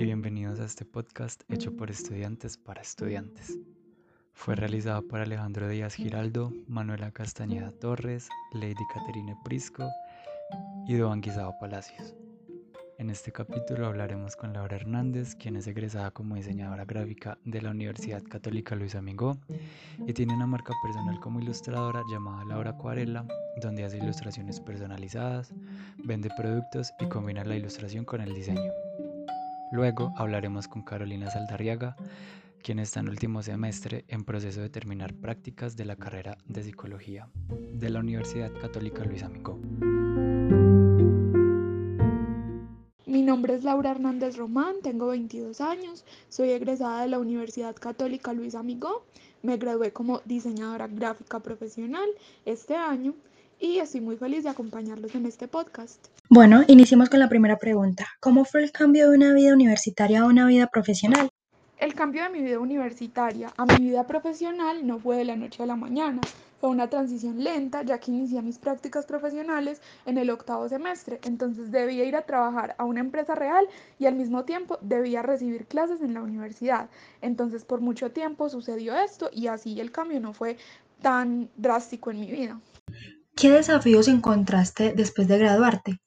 y bienvenidos a este podcast hecho por estudiantes para estudiantes. Fue realizado por Alejandro Díaz Giraldo, Manuela Castañeda Torres, Lady Caterine Prisco y Doan Guisado Palacios. En este capítulo hablaremos con Laura Hernández, quien es egresada como diseñadora gráfica de la Universidad Católica Luis Amigó y tiene una marca personal como ilustradora llamada Laura Acuarela, donde hace ilustraciones personalizadas, vende productos y combina la ilustración con el diseño. Luego hablaremos con Carolina Saldarriaga, quien está en último semestre en proceso de terminar prácticas de la carrera de psicología de la Universidad Católica Luis Amigó. Mi nombre es Laura Hernández Román, tengo 22 años, soy egresada de la Universidad Católica Luis Amigó, me gradué como diseñadora gráfica profesional este año y estoy muy feliz de acompañarlos en este podcast. Bueno, iniciemos con la primera pregunta. ¿Cómo fue el cambio de una vida universitaria a una vida profesional? El cambio de mi vida universitaria a mi vida profesional no fue de la noche a la mañana, fue una transición lenta ya que inicié mis prácticas profesionales en el octavo semestre, entonces debía ir a trabajar a una empresa real y al mismo tiempo debía recibir clases en la universidad. Entonces por mucho tiempo sucedió esto y así el cambio no fue tan drástico en mi vida. ¿Qué desafíos encontraste después de graduarte?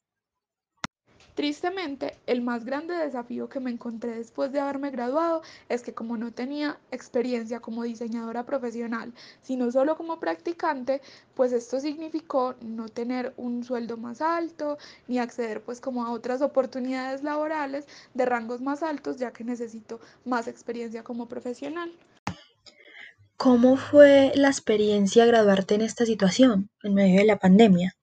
Tristemente, el más grande desafío que me encontré después de haberme graduado es que como no tenía experiencia como diseñadora profesional, sino solo como practicante, pues esto significó no tener un sueldo más alto ni acceder pues como a otras oportunidades laborales de rangos más altos, ya que necesito más experiencia como profesional. ¿Cómo fue la experiencia graduarte en esta situación, en medio de la pandemia?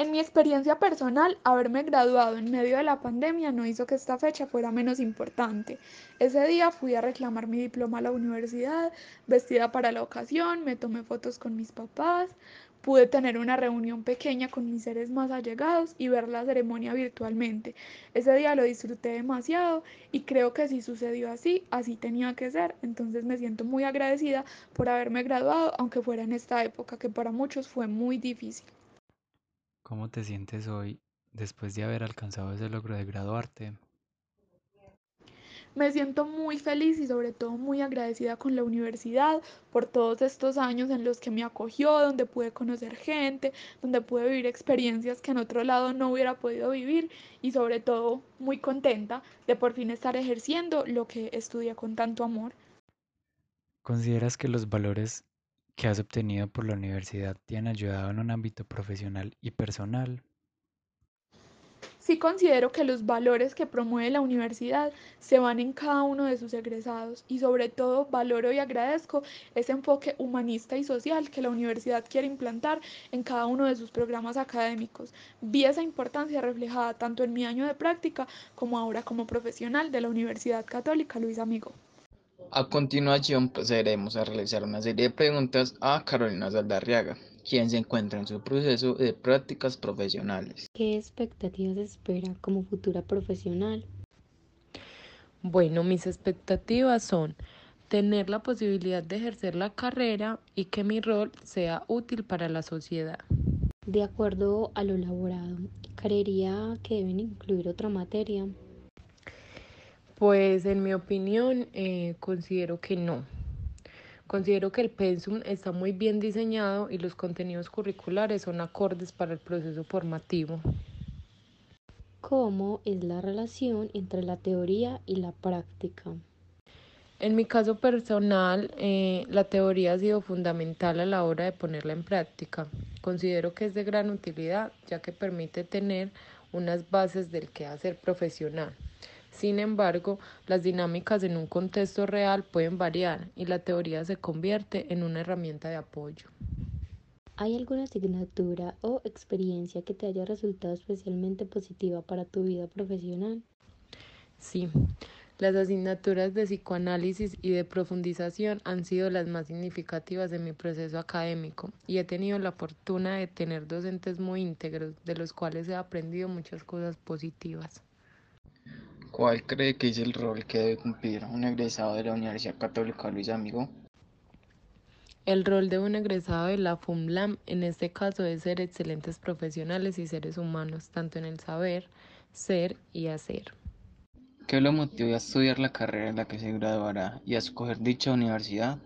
En mi experiencia personal, haberme graduado en medio de la pandemia no hizo que esta fecha fuera menos importante. Ese día fui a reclamar mi diploma a la universidad, vestida para la ocasión, me tomé fotos con mis papás, pude tener una reunión pequeña con mis seres más allegados y ver la ceremonia virtualmente. Ese día lo disfruté demasiado y creo que si sucedió así, así tenía que ser. Entonces me siento muy agradecida por haberme graduado, aunque fuera en esta época que para muchos fue muy difícil. ¿Cómo te sientes hoy después de haber alcanzado ese logro de graduarte? Me siento muy feliz y sobre todo muy agradecida con la universidad por todos estos años en los que me acogió, donde pude conocer gente, donde pude vivir experiencias que en otro lado no hubiera podido vivir y sobre todo muy contenta de por fin estar ejerciendo lo que estudia con tanto amor. ¿Consideras que los valores que has obtenido por la universidad te han ayudado en un ámbito profesional y personal? Sí considero que los valores que promueve la universidad se van en cada uno de sus egresados y sobre todo valoro y agradezco ese enfoque humanista y social que la universidad quiere implantar en cada uno de sus programas académicos. Vi esa importancia reflejada tanto en mi año de práctica como ahora como profesional de la Universidad Católica Luis Amigo. A continuación procederemos a realizar una serie de preguntas a Carolina Saldarriaga, quien se encuentra en su proceso de prácticas profesionales. ¿Qué expectativas espera como futura profesional? Bueno, mis expectativas son tener la posibilidad de ejercer la carrera y que mi rol sea útil para la sociedad. De acuerdo a lo elaborado, creería que deben incluir otra materia pues en mi opinión eh, considero que no. Considero que el pensum está muy bien diseñado y los contenidos curriculares son acordes para el proceso formativo. ¿Cómo es la relación entre la teoría y la práctica? En mi caso personal, eh, la teoría ha sido fundamental a la hora de ponerla en práctica. Considero que es de gran utilidad ya que permite tener unas bases del quehacer profesional. Sin embargo, las dinámicas en un contexto real pueden variar y la teoría se convierte en una herramienta de apoyo. ¿Hay alguna asignatura o experiencia que te haya resultado especialmente positiva para tu vida profesional? Sí, las asignaturas de psicoanálisis y de profundización han sido las más significativas de mi proceso académico y he tenido la fortuna de tener docentes muy íntegros de los cuales he aprendido muchas cosas positivas. ¿Cuál cree que es el rol que debe cumplir un egresado de la Universidad Católica Luis Amigo? El rol de un egresado de la FUMLAM en este caso es ser excelentes profesionales y seres humanos, tanto en el saber, ser y hacer. ¿Qué lo motivó a estudiar la carrera en la que se graduará y a escoger dicha universidad?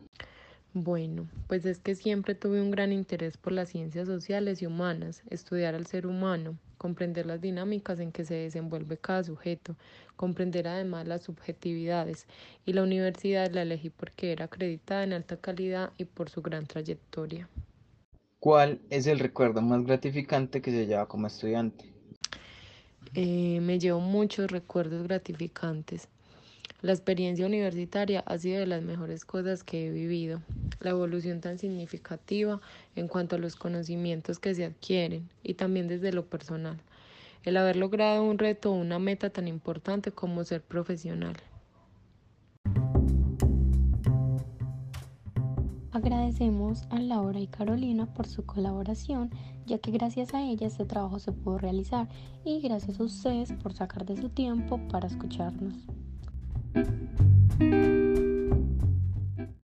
Bueno, pues es que siempre tuve un gran interés por las ciencias sociales y humanas, estudiar al ser humano, comprender las dinámicas en que se desenvuelve cada sujeto, comprender además las subjetividades, y la universidad la elegí porque era acreditada en alta calidad y por su gran trayectoria. ¿Cuál es el recuerdo más gratificante que se lleva como estudiante? Eh, me llevo muchos recuerdos gratificantes. La experiencia universitaria ha sido de las mejores cosas que he vivido. La evolución tan significativa en cuanto a los conocimientos que se adquieren y también desde lo personal. El haber logrado un reto o una meta tan importante como ser profesional. Agradecemos a Laura y Carolina por su colaboración, ya que gracias a ella este trabajo se pudo realizar y gracias a ustedes por sacar de su tiempo para escucharnos. Música